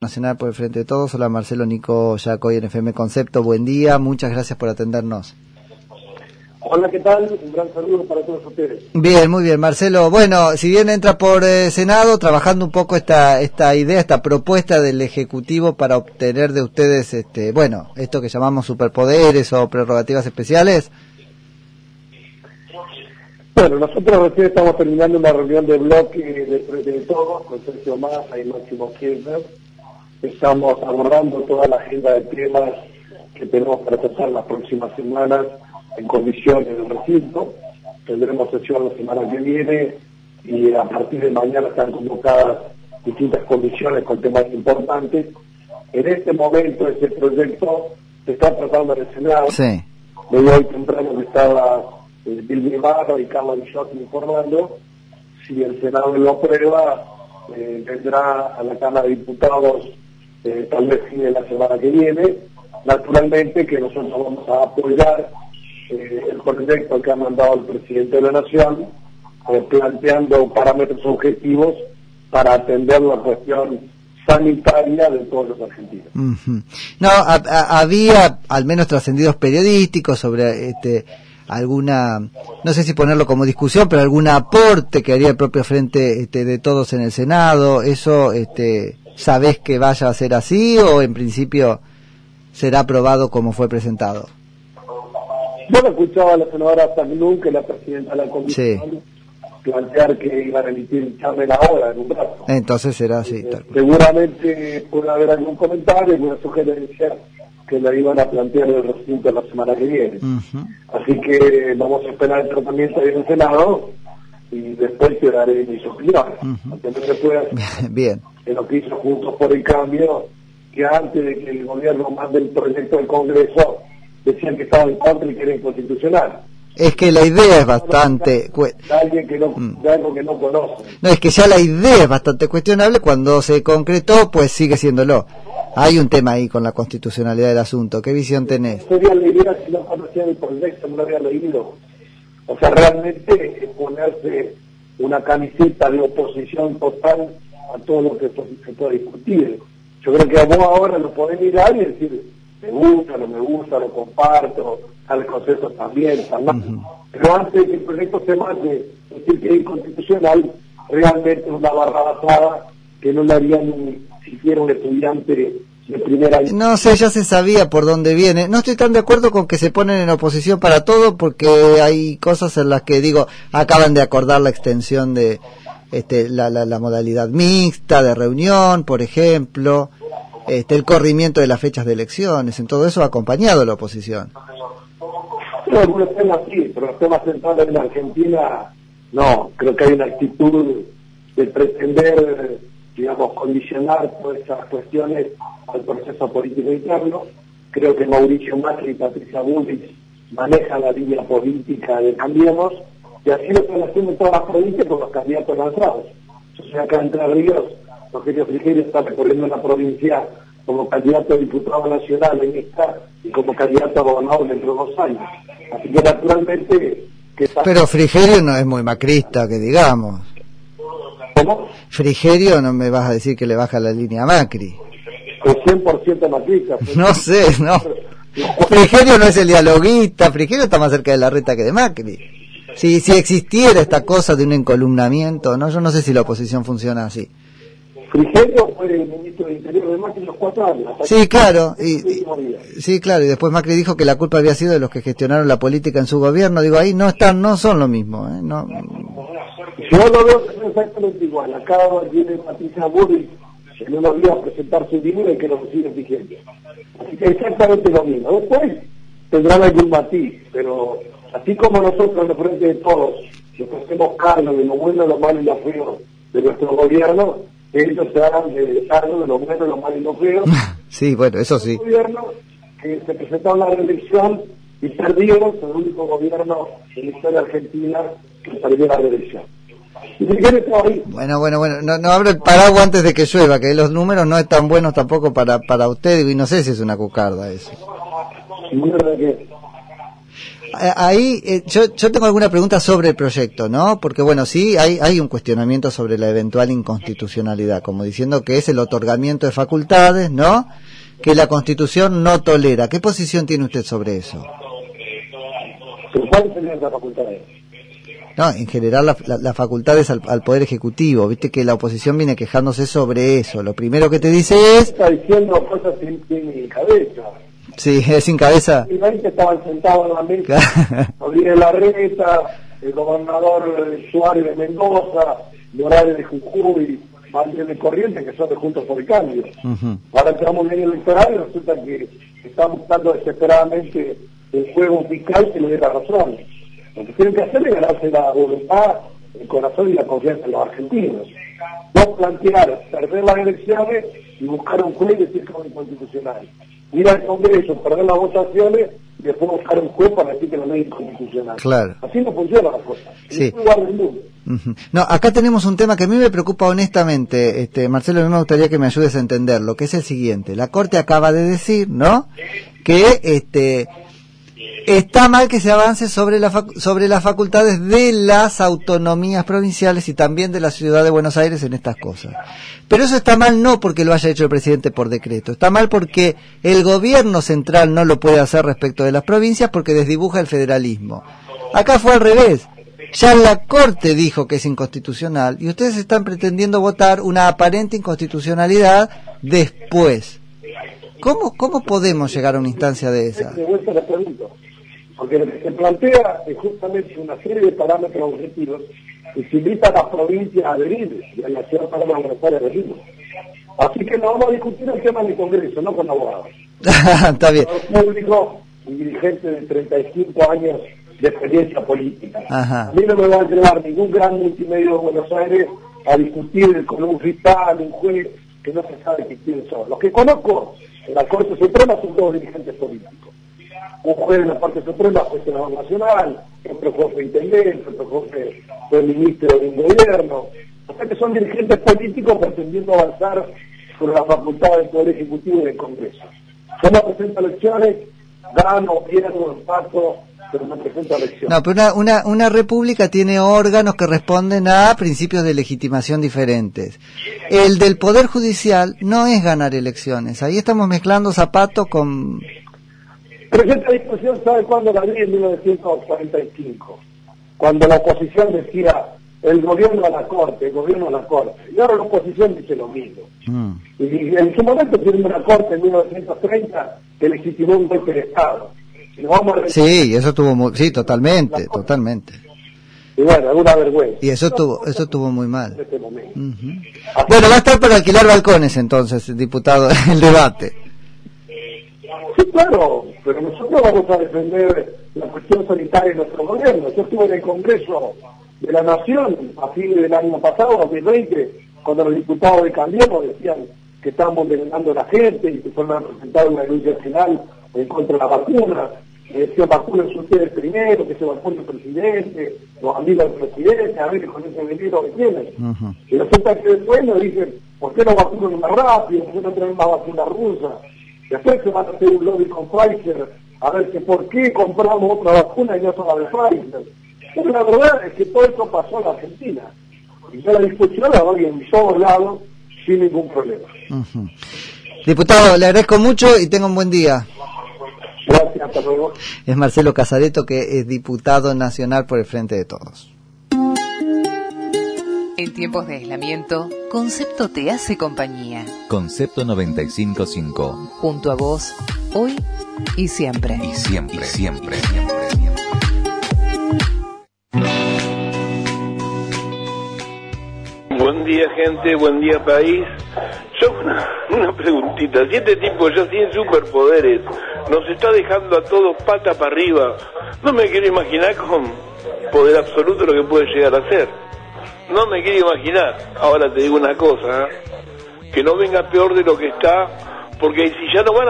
Nacional por el Frente de Todos. Hola Marcelo Nico Yacoy en FM Concepto. Buen día, muchas gracias por atendernos. Hola, ¿qué tal? Un gran saludo para todos ustedes. Bien, muy bien, Marcelo. Bueno, si bien entra por eh, Senado, trabajando un poco esta esta idea, esta propuesta del Ejecutivo para obtener de ustedes, este, bueno, esto que llamamos superpoderes o prerrogativas especiales. Bueno, nosotros recién estamos terminando una reunión de bloque de Frente de Todos con Sergio Massa y Máximo Kirchner Estamos abordando toda la agenda de temas que tenemos para tratar las próximas semanas en condiciones del recinto. Tendremos sesión la semana que viene y a partir de mañana están convocadas distintas comisiones con temas importantes. En este momento ese proyecto se está tratando en el Senado. Sí. De hoy temprano que estaba eh, Bill y Carlos Villot informando. Si el Senado lo aprueba, eh, vendrá a la Cámara de Diputados eh, tal vez fin de la semana que viene. Naturalmente que nosotros vamos a apoyar eh, el proyecto que ha mandado el presidente de la Nación, eh, planteando parámetros objetivos para atender la cuestión sanitaria de todos los argentinos. No, había al menos trascendidos periodísticos sobre este alguna, no sé si ponerlo como discusión, pero algún aporte que haría el propio frente este, de todos en el Senado, eso este, ¿Sabés que vaya a ser así o en principio será aprobado como fue presentado? Yo no escuchaba a la senadora Sagnun, que la presidenta de la comisión, plantear que iban a emitir la hora en un rato. Entonces será así. Eh, seguramente puede haber algún comentario, alguna sugerencia que la iban a plantear en el recinto la semana que viene. Así que vamos a esperar el tratamiento en el Senado y después te daré mis opiniones. Bien en lo que hizo Juntos por el Cambio, que antes de que el gobierno mande el proyecto del Congreso, decían que estaba en contra y que era inconstitucional. Es que la idea es bastante... alguien que no, mm. algo que no conoce. No, es que ya la idea es bastante cuestionable, cuando se concretó, pues sigue siéndolo. Hay un tema ahí con la constitucionalidad del asunto. ¿Qué visión tenés? Sería la idea si no conocía el proyecto, no lo había leído. O sea, realmente ponerse una camiseta de oposición total a todo lo que se puede discutir. Yo creo que vos ahora lo podés mirar y decir, me gusta, no me gusta, lo comparto, al concepto también, también. Pero antes de que el proyecto se mande, decir que es inconstitucional, realmente es una barra basada que no le haría ni siquiera un estudiante de primera No sé, ya se sabía por dónde viene. No estoy tan de acuerdo con que se ponen en oposición para todo porque hay cosas en las que digo, acaban de acordar la extensión de este, la, la, modalidad mixta de reunión, por ejemplo, este, el corrimiento de las fechas de elecciones, en todo eso ha acompañado la oposición. No, algunos temas sí, pero los temas centrales en la Argentina, no, creo que hay una actitud de pretender, digamos, condicionar todas esas cuestiones al proceso político interno. Creo que Mauricio Macri y Patricia Bullrich manejan la línea política de Cambiemos, y así lo están haciendo en todas las provincias con los candidatos lanzados. Entonces acá Entre Ríos, Rogelio Frigerio está recorriendo la provincia como candidato a diputado nacional en esta y como candidato a gobernador dentro de dos años. Así que naturalmente... Que Pero Frigerio no es muy macrista, que digamos. ¿Cómo? Frigerio no me vas a decir que le baja la línea a Macri. Es 100% macrista. No sé, no. Frigerio no es el dialoguista, Frigerio está más cerca de la reta que de Macri. Si, si existiera esta cosa de un encolumnamiento, ¿no? Yo no sé si la oposición funciona así. Frigerio fue el ministro de Interior de Macri los cuatro años. Sí, claro. Y, sí, claro. Y después Macri dijo que la culpa había sido de los que gestionaron la política en su gobierno. Digo, ahí no están, no son lo mismo. ¿eh? No. Yo lo veo exactamente igual. Acá viene Patricia Burri en unos días a presentar su dinero y que lo sigue Frigerio. Así que exactamente lo mismo. Después tendrán algún matiz, pero Así como nosotros, en frente de todos, nos hacemos cargo de lo bueno, lo malo y lo feo de nuestro gobierno, ellos se hagan de cargo de lo bueno, lo malo y lo feo. sí, bueno, eso sí. Gobierno que se presentó a la reelección y el único gobierno en la historia argentina que perdió la reelección. Bueno, bueno, bueno, no, no abro el paraguas antes de que llueva, que los números no están buenos tampoco para, para usted, y no sé si es una cucarda eso. Ahí eh, yo, yo tengo alguna pregunta sobre el proyecto, ¿no? Porque bueno, sí, hay, hay un cuestionamiento sobre la eventual inconstitucionalidad, como diciendo que es el otorgamiento de facultades, ¿no? Que la Constitución no tolera. ¿Qué posición tiene usted sobre eso? ¿Cuáles serían las facultades? No, en general las facultades al, Poder Ejecutivo. Viste que la oposición viene quejándose sobre eso. Lo primero que te dice es... Está diciendo cosas sin, sin cabeza. Sí, es sin cabeza. Y 20 estaban sentados en la mesa, Gabriel Larreta, el gobernador Suárez de Mendoza, Morales de Jujuy, Valle de Corrientes, que son de Juntos por el Cambio. Ahora entramos en el electoral y resulta que están buscando desesperadamente el juego fiscal que le dé la razón. Lo que tienen que hacer es ganarse la voluntad, el corazón y la confianza de los argentinos. No plantear perder las elecciones y buscar un juez y decir que es inconstitucional. Ir al Congreso, perder las votaciones y después buscar un juez para decir que no es inconstitucional. Claro. Así no funciona la cosa. Sí. No, acá tenemos un tema que a mí me preocupa honestamente, este, Marcelo, a mí me gustaría que me ayudes a entenderlo, que es el siguiente. La Corte acaba de decir, ¿no?, que este está mal que se avance sobre, la sobre las facultades de las autonomías provinciales y también de la ciudad de Buenos Aires en estas cosas. Pero eso está mal no porque lo haya hecho el presidente por decreto, está mal porque el gobierno central no lo puede hacer respecto de las provincias porque desdibuja el federalismo. Acá fue al revés. Ya la Corte dijo que es inconstitucional y ustedes están pretendiendo votar una aparente inconstitucionalidad después. ¿Cómo, cómo podemos llegar a una instancia de esa? Porque lo que se plantea es justamente una serie de parámetros objetivos y se invita a las provincias a adherir y a la ciudad para a adherir. Así que no vamos a discutir el tema en el Congreso, no con abogados. Está bien. público y dirigente de 35 años de experiencia política. A mí no me va a entregar ningún gran multimedio de Buenos Aires a discutir con un fiscal, un juez, que no se sabe quién son. Los que conozco en la Corte Suprema son todos dirigentes políticos un juez en la parte suprema fue senador nacional, otro juez fue intendente, otro juez fue, ministro de un gobierno. O sea que son dirigentes políticos pretendiendo avanzar sobre la facultad del Poder Ejecutivo y del Congreso. no presenta elecciones, gano, pierdo, empato, pero no presenta elecciones. No, pero una, una, una república tiene órganos que responden a principios de legitimación diferentes. El del Poder Judicial no es ganar elecciones. Ahí estamos mezclando zapatos con pero esta discusión, ¿sabe cuándo la vi? En 1945, cuando la oposición decía el gobierno a la corte, el gobierno a la corte. Y ahora la oposición dice lo mismo. Mm. Y en su momento tiene una corte en 1930 que legitimó un golpe de Estado. sí, eso tuvo muy, sí, totalmente, totalmente. Y bueno, alguna vergüenza. Y eso tuvo, eso tuvo muy mal. Este bueno, va a estar para alquilar balcones entonces, diputado, el debate. Sí, claro, pero nosotros vamos a defender la cuestión sanitaria de nuestro gobierno. Yo estuve en el Congreso de la Nación a fin del año pasado, 2020, cuando los diputados de Cambiemos decían que estábamos envenenando a la gente y que fueron a presentar una denuncia final en contra de la vacuna. Que decían vacunen ustedes primero, que se vacune el presidente, los amigos del presidente, a ver con ese veneno que tienen. Y resulta que después nos dicen, ¿por qué no vacunan más rápido? ¿Por qué no traen más vacuna rusa? Después se van a hacer un lobby con Pfizer a ver que por qué compramos otra vacuna y no la de Pfizer. Pero la verdad es que todo esto pasó en la Argentina. Y ya la discusión la doy en todos lados sin ningún problema. Diputado, le agradezco mucho y tenga un buen día. Gracias, hasta luego. Es Marcelo Casareto, que es diputado nacional por el Frente de Todos. En tiempos de aislamiento, Concepto te hace compañía. Concepto 955. Junto a vos, hoy y siempre. Y siempre, siempre, Buen día, gente. Buen día, país. Yo una, una preguntita. Si este tipo ya tiene superpoderes, nos está dejando a todos pata para arriba, no me quiero imaginar con poder absoluto lo que puede llegar a ser. No me quiero imaginar. Ahora te digo una cosa, ¿eh? que no venga peor de lo que está, porque si ya no van a